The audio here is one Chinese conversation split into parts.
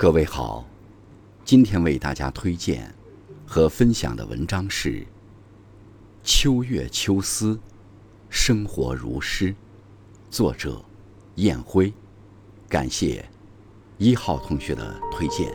各位好，今天为大家推荐和分享的文章是《秋月秋思，生活如诗》，作者燕辉。感谢一号同学的推荐。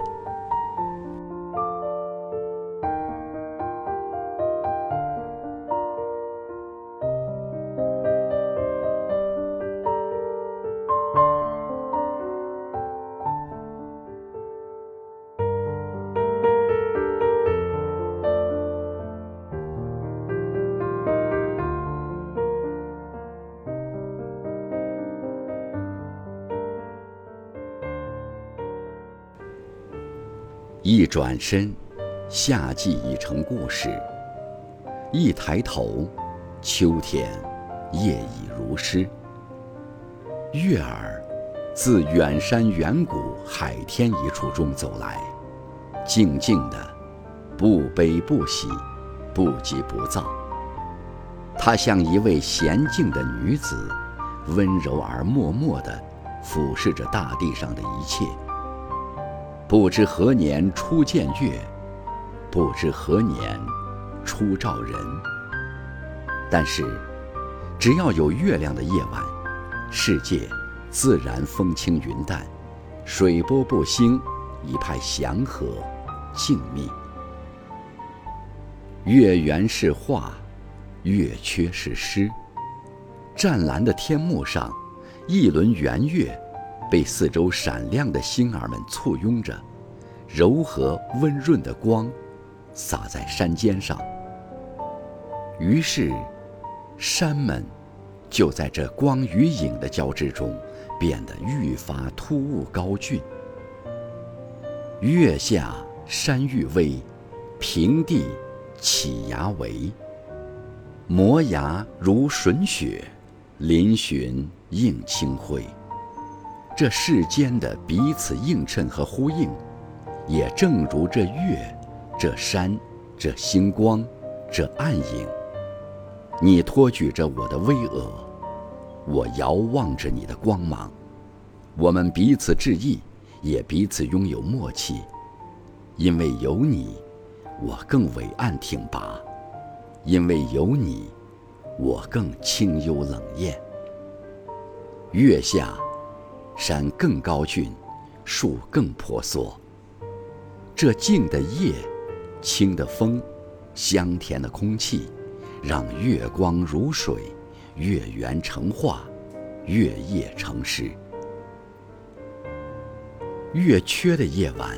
一转身，夏季已成故事；一抬头，秋天夜已如诗。月儿自远山远谷海天一处中走来，静静的，不悲不喜，不急不躁。她像一位娴静的女子，温柔而默默地俯视着大地上的一切。不知何年初见月，不知何年初照人。但是，只要有月亮的夜晚，世界自然风轻云淡，水波不兴，一派祥和静谧。月圆是画，月缺是诗。湛蓝的天幕上，一轮圆月。被四周闪亮的星儿们簇拥着，柔和温润的光洒在山尖上。于是，山们就在这光与影的交织中，变得愈发突兀高峻。月下山愈微，平地起崖围。摩崖如吮雪，嶙峋映清辉。这世间的彼此映衬和呼应，也正如这月、这山、这星光、这暗影。你托举着我的巍峨，我遥望着你的光芒。我们彼此致意，也彼此拥有默契。因为有你，我更伟岸挺拔；因为有你，我更清幽冷艳。月下。山更高峻，树更婆娑。这静的夜，清的风，香甜的空气，让月光如水，月圆成画，月夜成诗。月缺的夜晚，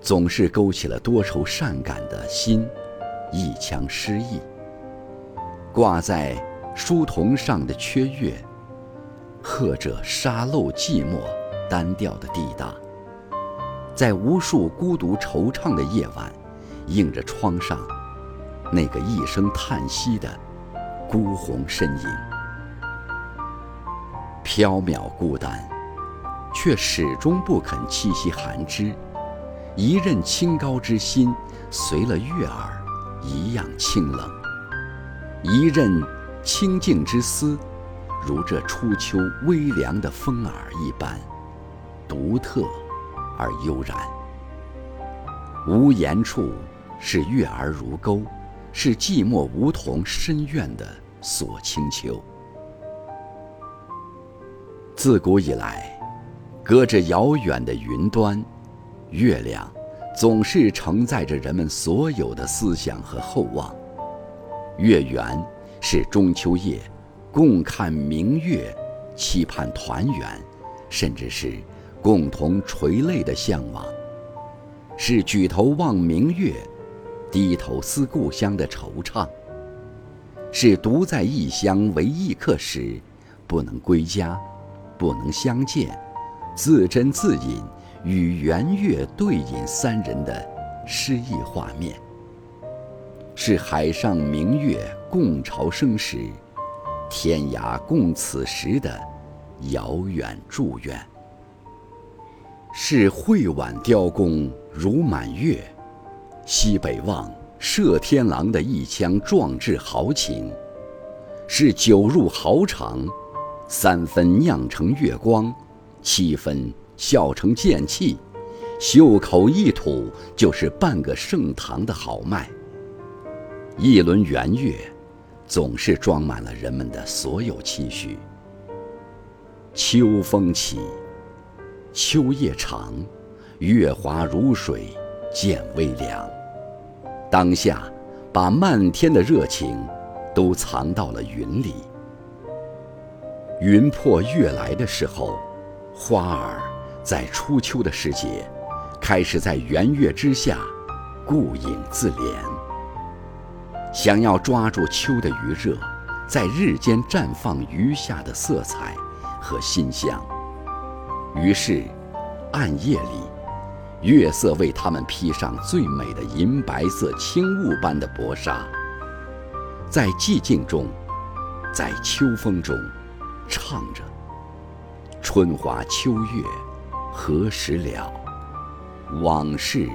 总是勾起了多愁善感的心，一腔诗意。挂在书童上的缺月。喝着沙漏寂寞，单调的地大，在无数孤独惆怅的夜晚，映着窗上那个一声叹息的孤鸿身影，缥缈孤单，却始终不肯栖息寒枝。一任清高之心，随了月儿一样清冷；一任清静之思。如这初秋微凉的风儿一般，独特而悠然。无言处是月儿如钩，是寂寞梧桐深院的锁清秋。自古以来，隔着遥远的云端，月亮总是承载着人们所有的思想和厚望。月圆是中秋夜。共看明月，期盼团圆，甚至是共同垂泪的向往；是举头望明月，低头思故乡的惆怅；是独在异乡为异客时，不能归家，不能相见，自斟自饮，与圆月对饮三人的诗意画面；是海上明月共潮生时。天涯共此时的遥远祝愿，是会挽雕弓如满月，西北望射天狼的一腔壮志豪情；是酒入豪肠，三分酿成月光，七分笑成剑气，袖口一吐就是半个盛唐的豪迈。一轮圆月，总是装满了人们的所有期许。秋风起，秋夜长，月华如水，渐微凉。当下，把漫天的热情，都藏到了云里。云破月来的时候，花儿在初秋的时节。开始在圆月之下，顾影自怜。想要抓住秋的余热，在日间绽放余下的色彩和馨香。于是，暗夜里，月色为他们披上最美的银白色轻雾般的薄纱。在寂静中，在秋风中，唱着：“春华秋月，何时了？”往事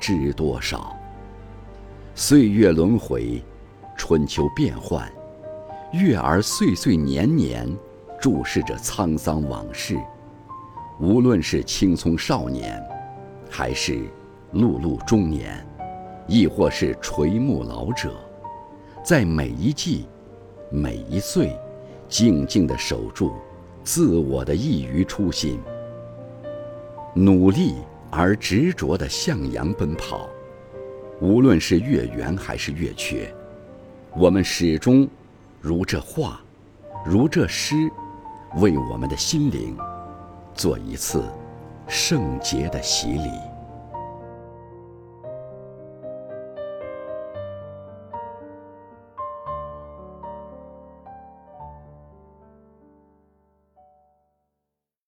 知多少？岁月轮回，春秋变幻，月儿岁岁年年，注视着沧桑往事。无论是青葱少年，还是碌碌中年，亦或是垂暮老者，在每一季、每一岁，静静地守住自我的一隅初心，努力。而执着地向阳奔跑，无论是月圆还是月缺，我们始终如这画，如这诗，为我们的心灵做一次圣洁的洗礼。